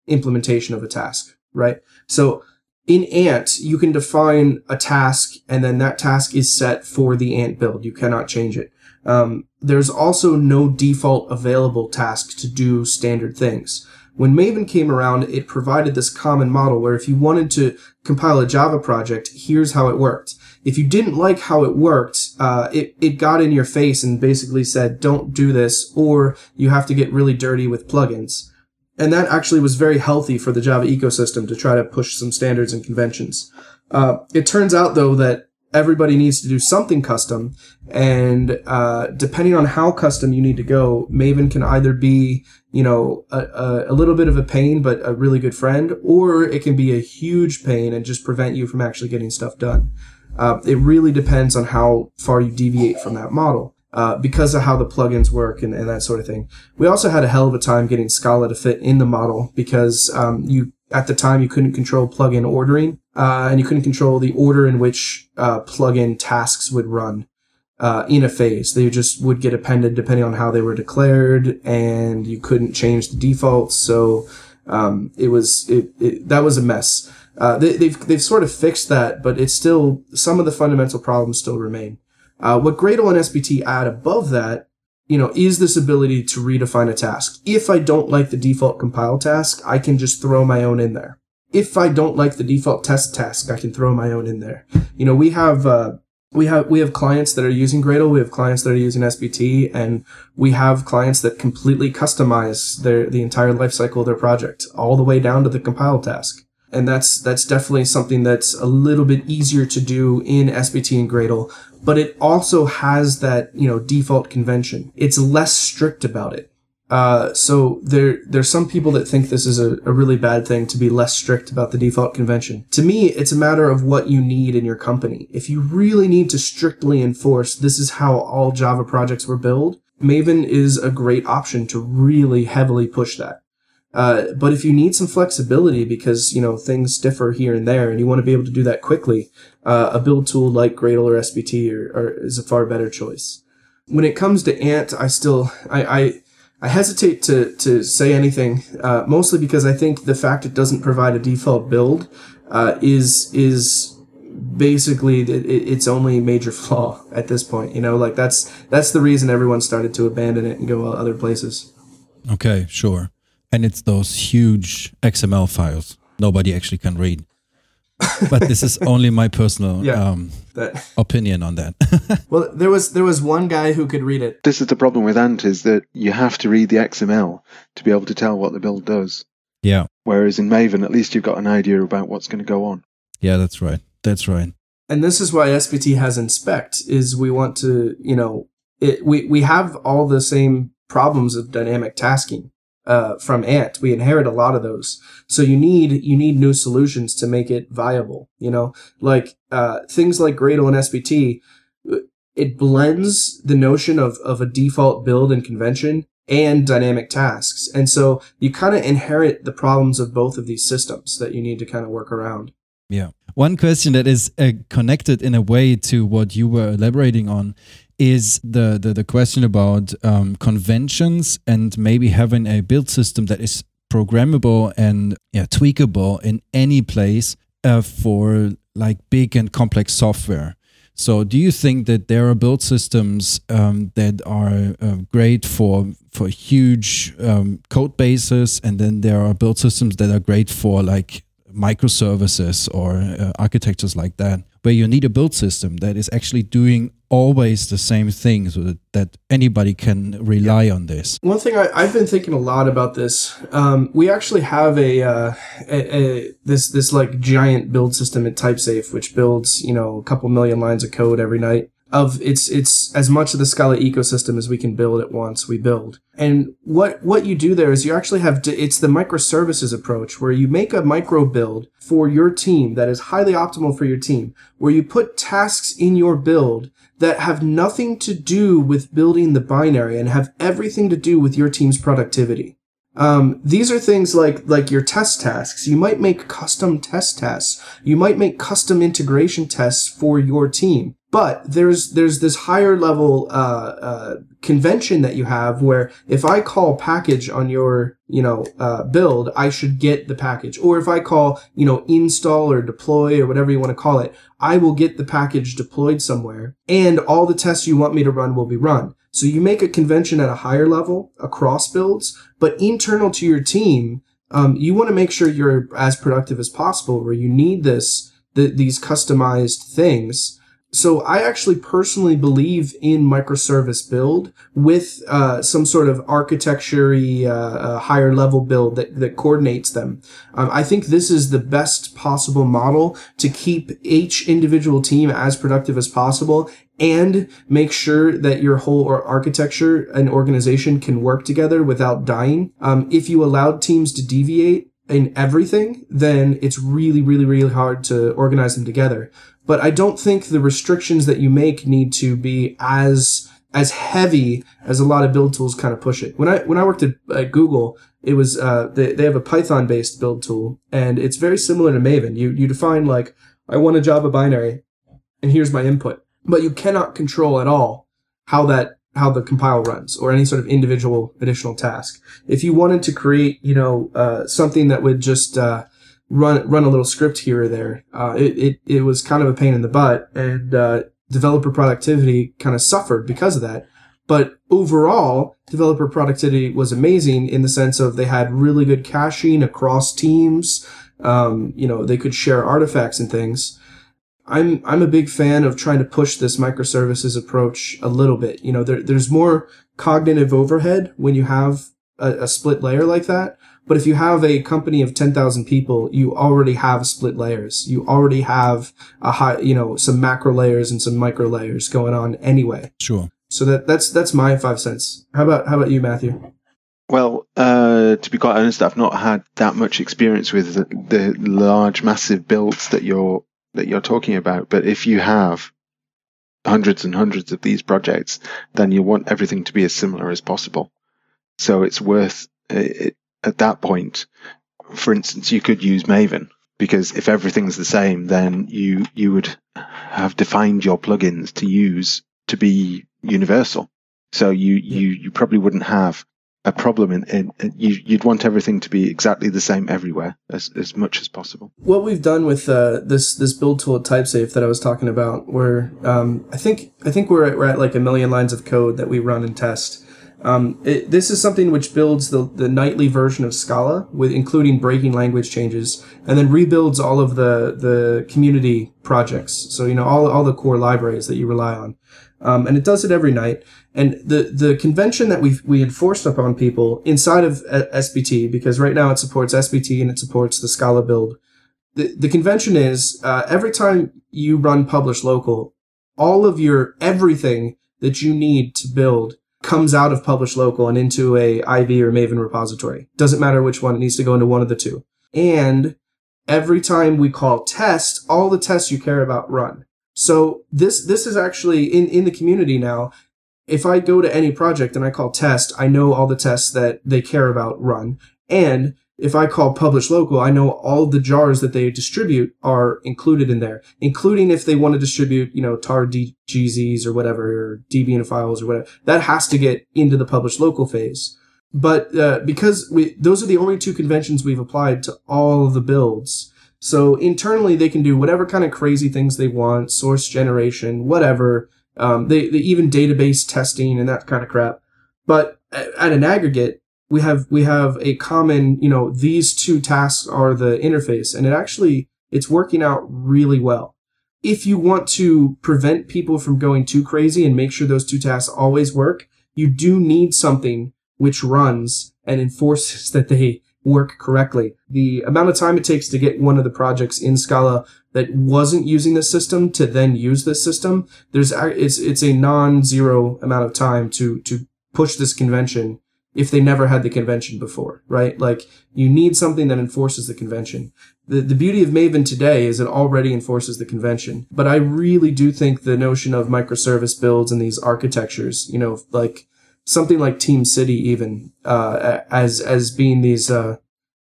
implementation of a task, right? So in Ant, you can define a task and then that task is set for the Ant build. You cannot change it. Um, there's also no default available task to do standard things. When Maven came around, it provided this common model where if you wanted to compile a Java project, here's how it worked. If you didn't like how it worked, uh, it, it got in your face and basically said, don't do this, or you have to get really dirty with plugins. And that actually was very healthy for the Java ecosystem to try to push some standards and conventions. Uh, it turns out though that everybody needs to do something custom, and uh, depending on how custom you need to go, Maven can either be you know a, a, a, little bit of a pain but a really good friend, or it can be a huge pain and just prevent you from actually getting stuff done. Uh, it really depends on how far you deviate from that model uh, because of how the plugins work and, and, that sort of thing. We also had a hell of a time getting Scala to fit in the model because um, you at the time you couldn't control plugin ordering uh, and you couldn't control the order in which uh, plugin tasks would run uh, in a phase. They just would get appended depending on how they were declared, and you couldn't change the defaults. So um, it was it, it, that was a mess. Uh, they, they've they've sort of fixed that, but it's still some of the fundamental problems still remain. Uh, what Gradle and SBT add above that, you know, is this ability to redefine a task. If I don't like the default compile task, I can just throw my own in there. If I don't like the default test task, I can throw my own in there. You know, we have, uh, we have we have clients that are using Gradle, we have clients that are using SBT, and we have clients that completely customize their the entire lifecycle of their project, all the way down to the compile task. And that's that's definitely something that's a little bit easier to do in SBT and Gradle, but it also has that, you know, default convention. It's less strict about it. Uh, so there, there's some people that think this is a, a really bad thing to be less strict about the default convention. To me, it's a matter of what you need in your company. If you really need to strictly enforce this is how all Java projects were built, Maven is a great option to really heavily push that. Uh, but if you need some flexibility because you know things differ here and there, and you want to be able to do that quickly, uh, a build tool like Gradle or SBT are, are, is a far better choice. When it comes to Ant, I still I I, I hesitate to to say anything, uh, mostly because I think the fact it doesn't provide a default build uh, is is basically its only major flaw at this point. You know, like that's that's the reason everyone started to abandon it and go other places. Okay, sure. And it's those huge XML files nobody actually can read. but this is only my personal yeah, um, that. opinion on that. well, there was there was one guy who could read it. This is the problem with Ant is that you have to read the XML to be able to tell what the build does. Yeah. Whereas in Maven, at least you've got an idea about what's going to go on. Yeah, that's right. That's right. And this is why SBT has inspect is we want to, you know, it, we, we have all the same problems of dynamic tasking uh, from Ant. We inherit a lot of those. So you need you need new solutions to make it viable. You know, like uh, things like Gradle and SBT. It blends the notion of of a default build and convention and dynamic tasks, and so you kind of inherit the problems of both of these systems that you need to kind of work around. Yeah. One question that is uh, connected in a way to what you were elaborating on is the, the, the question about um, conventions and maybe having a build system that is programmable and yeah, tweakable in any place uh, for like big and complex software. So, do you think that there are build systems um, that are uh, great for for huge um, code bases, and then there are build systems that are great for like microservices or uh, architectures like that, where you need a build system that is actually doing always the same thing so that, that anybody can rely yeah. on this. One thing I, have been thinking a lot about this, um, we actually have a, uh, a, a, this this like giant build system at TypeSafe, which builds you know a couple million lines of code every night of it's it's as much of the Scala ecosystem as we can build at once. We build, and what what you do there is you actually have to, it's the microservices approach where you make a micro build for your team that is highly optimal for your team, where you put tasks in your build that have nothing to do with building the binary and have everything to do with your team's productivity. Um, these are things like like your test tasks. You might make custom test tests. You might make custom integration tests for your team. But there's there's this higher level uh, uh, convention that you have where if I call package on your you know uh, build, I should get the package. Or if I call you know install or deploy or whatever you want to call it, I will get the package deployed somewhere, and all the tests you want me to run will be run. So you make a convention at a higher level across builds, but internal to your team, um, you want to make sure you're as productive as possible. Where you need this the, these customized things so I actually personally believe in microservice build with uh, some sort of architecture uh, higher level build that, that coordinates them. Um, I think this is the best possible model to keep each individual team as productive as possible and make sure that your whole architecture and organization can work together without dying. Um, if you allowed teams to deviate in everything, then it's really, really, really hard to organize them together but I don't think the restrictions that you make need to be as as heavy as a lot of build tools kind of push it. When I when I worked at, at Google, it was uh, they they have a Python based build tool, and it's very similar to Maven. You you define like I want a Java binary, and here's my input, but you cannot control at all how that how the compile runs or any sort of individual additional task. If you wanted to create, you know, uh, something that would just uh, run run a little script here or there. Uh, it, it it was kind of a pain in the butt, and uh, developer productivity kind of suffered because of that. But overall, developer productivity was amazing in the sense of they had really good caching across teams. Um, you know, they could share artifacts and things. I'm I'm a big fan of trying to push this microservices approach a little bit. You know, there, there's more cognitive overhead when you have a, a split layer like that but if you have a company of 10,000 people, you already have split layers. You already have a high, you know, some macro layers and some micro layers going on anyway. Sure. So that that's that's my five cents. How about how about you, Matthew? Well, uh, to be quite honest, I've not had that much experience with the, the large, massive builds that you're that you're talking about. But if you have hundreds and hundreds of these projects, then you want everything to be as similar as possible. So it's worth it, at that point. For instance, you could use Maven because if everything's the same, then you you would have defined your plugins to use to be universal. So you you you probably wouldn't have a problem in, in, in you, you'd want everything to be exactly the same everywhere as, as much as possible. What we've done with uh, this this build tool TypeSafe that I was talking about, where um, I think I think we're at, we're at like a million lines of code that we run and test. Um, it, this is something which builds the, the nightly version of Scala with including breaking language changes, and then rebuilds all of the the community projects. So you know all all the core libraries that you rely on, um, and it does it every night. And the the convention that we we enforced upon people inside of uh, SBT because right now it supports SBT and it supports the Scala build. The the convention is uh, every time you run publish local, all of your everything that you need to build comes out of publish local and into a Ivy or Maven repository. Doesn't matter which one, it needs to go into one of the two. And every time we call test, all the tests you care about run. So this this is actually in, in the community now. If I go to any project and I call test, I know all the tests that they care about run. And if I call publish local, I know all the jars that they distribute are included in there, including if they want to distribute, you know, tar DGZs or whatever, or Debian files or whatever. That has to get into the publish local phase. But uh, because we, those are the only two conventions we've applied to all of the builds. So internally, they can do whatever kind of crazy things they want, source generation, whatever. Um, they, they even database testing and that kind of crap. But at an aggregate, we have we have a common you know these two tasks are the interface and it actually it's working out really well. If you want to prevent people from going too crazy and make sure those two tasks always work you do need something which runs and enforces that they work correctly. The amount of time it takes to get one of the projects in scala that wasn't using the system to then use this system there's it's it's a non-zero amount of time to to push this convention if they never had the convention before, right? Like you need something that enforces the convention. The, the beauty of Maven today is it already enforces the convention. But I really do think the notion of microservice builds and these architectures, you know, like something like Team City even, uh, as, as being these, uh,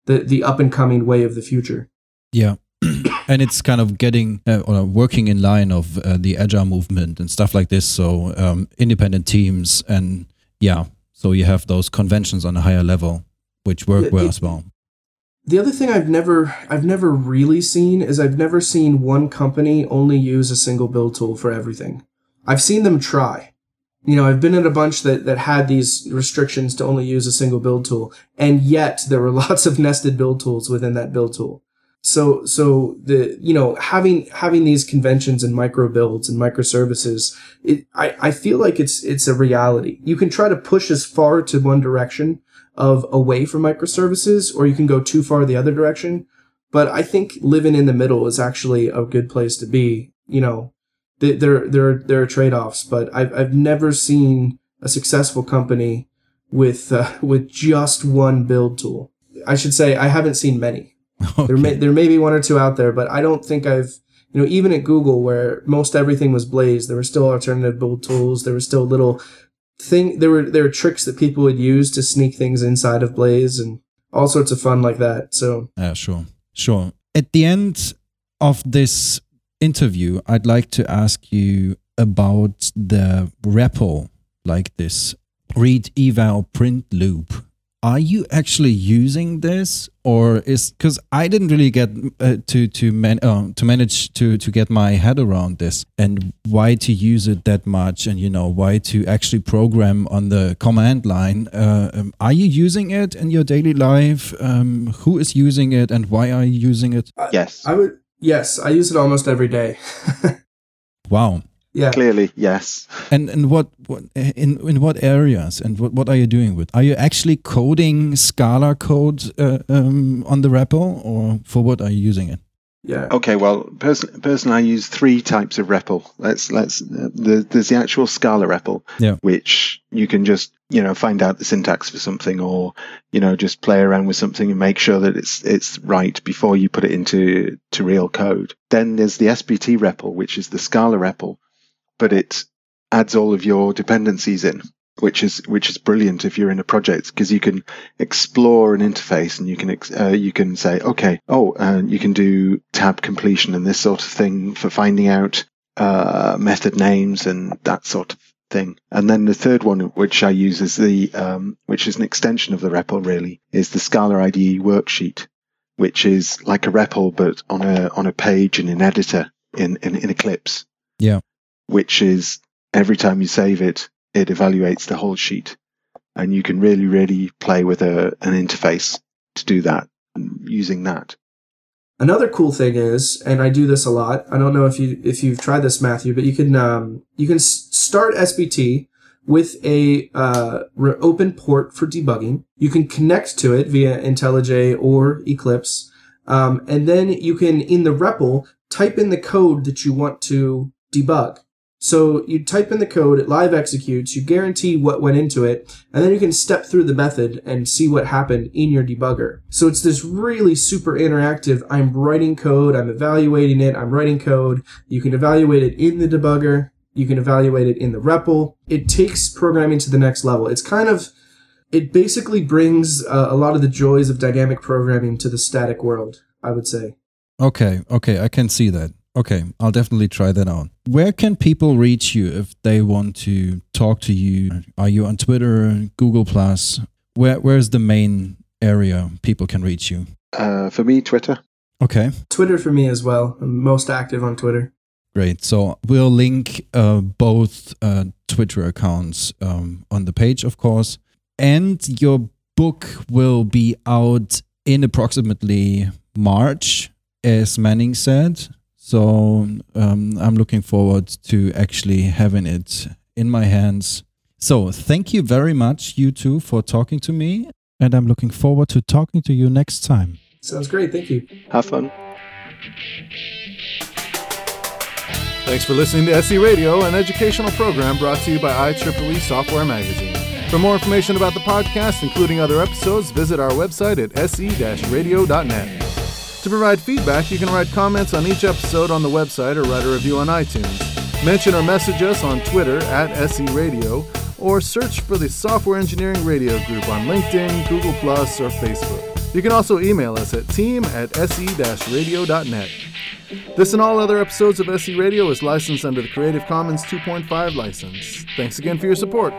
the, the up and coming way of the future. Yeah. and it's kind of getting uh, or working in line of uh, the agile movement and stuff like this. So um, independent teams and yeah, so you have those conventions on a higher level, which work well as well. The other thing I've never I've never really seen is I've never seen one company only use a single build tool for everything. I've seen them try. You know, I've been at a bunch that, that had these restrictions to only use a single build tool, and yet there were lots of nested build tools within that build tool. So, so the, you know, having, having these conventions and micro builds and microservices, it, I, I feel like it's, it's a reality. You can try to push as far to one direction of away from microservices, or you can go too far the other direction. But I think living in the middle is actually a good place to be. You know, there, there, there are trade-offs, but I've, I've never seen a successful company with, uh, with just one build tool. I should say I haven't seen many. Okay. There may there may be one or two out there, but I don't think I've you know even at Google where most everything was Blaze, there were still alternative build tools. There were still little thing there were there were tricks that people would use to sneak things inside of Blaze and all sorts of fun like that. So yeah, sure, sure. At the end of this interview, I'd like to ask you about the REPL like this read eval print loop are you actually using this? Or is because i didn't really get uh, to to man uh, to manage to to get my head around this and why to use it that much and you know why to actually program on the command line. Uh, um, are you using it in your daily life? Um, who is using it and why are you using it? Yes. I would yes i use it almost every day. Wow yeah. Clearly, yes. And and what, what in in what areas and what, what are you doing with? Are you actually coding Scala code uh, um, on the REPL, or for what are you using it? Yeah. Okay, well, person, person, I use three types of REPL. Let's let's. Uh, the, there's the actual Scala REPL, Yeah. which you can just you know find out the syntax for something, or you know just play around with something and make sure that it's it's right before you put it into to real code. Then there's the SBT REPL, which is the Scala REPL, but it adds all of your dependencies in, which is which is brilliant if you're in a project because you can explore an interface and you can uh, you can say okay oh and you can do tab completion and this sort of thing for finding out uh, method names and that sort of thing and then the third one which I use is the um, which is an extension of the REPL really is the Scala IDE worksheet which is like a REPL but on a on a page in an editor in in, in Eclipse Yeah. Which is every time you save it it evaluates the whole sheet and you can really really play with a, an interface to do that using that Another cool thing is, and I do this a lot. I don't know if you if you've tried this, Matthew, but you can um, you can start SBT with a uh, re- open port for debugging. You can connect to it via IntelliJ or Eclipse, um, and then you can in the REPL type in the code that you want to debug. So you type in the code, it live executes, you guarantee what went into it, and then you can step through the method and see what happened in your debugger. So it's this really super interactive, I'm writing code, I'm evaluating it, I'm writing code. You can evaluate it in the debugger, you can evaluate it in the REPL. It takes programming to the next level. It's kind of, it basically brings uh, a lot of the joys of dynamic programming to the static world, I would say. Okay, okay, I can see that. Okay, I'll definitely try that out. Where can people reach you if they want to talk to you? Are you on Twitter, Google Plus? Where where's the main area people can reach you? uh, for me twitter Okay, Twitter for me as well. I'm most active on Twitter. great. So we'll link uh, both uh, Twitter accounts um, on the page, of course. And your book will be out in approximately March, as Manning said. So um, I'm looking forward to actually having it in my hands. So thank you very much, you two, for talking to me. And I'm looking forward to talking to you next time. Sounds great. Thank you. have fun Thanks for listening to SE Radio, an educational program brought to you by IEEE Software Magazine. For more information about the podcast, including other episodes, visit our website at se-radio.net. To provide feedback, you can write comments on each episode on the website or write a review on iTunes. Mention or message us on Twitter at SE Radio or search for the Software Engineering Radio Group on LinkedIn, Google, or Facebook. You can also email us at team at se-radio.net. This and all other episodes of SE Radio is licensed under the Creative Commons 2.5 license. Thanks again for your support.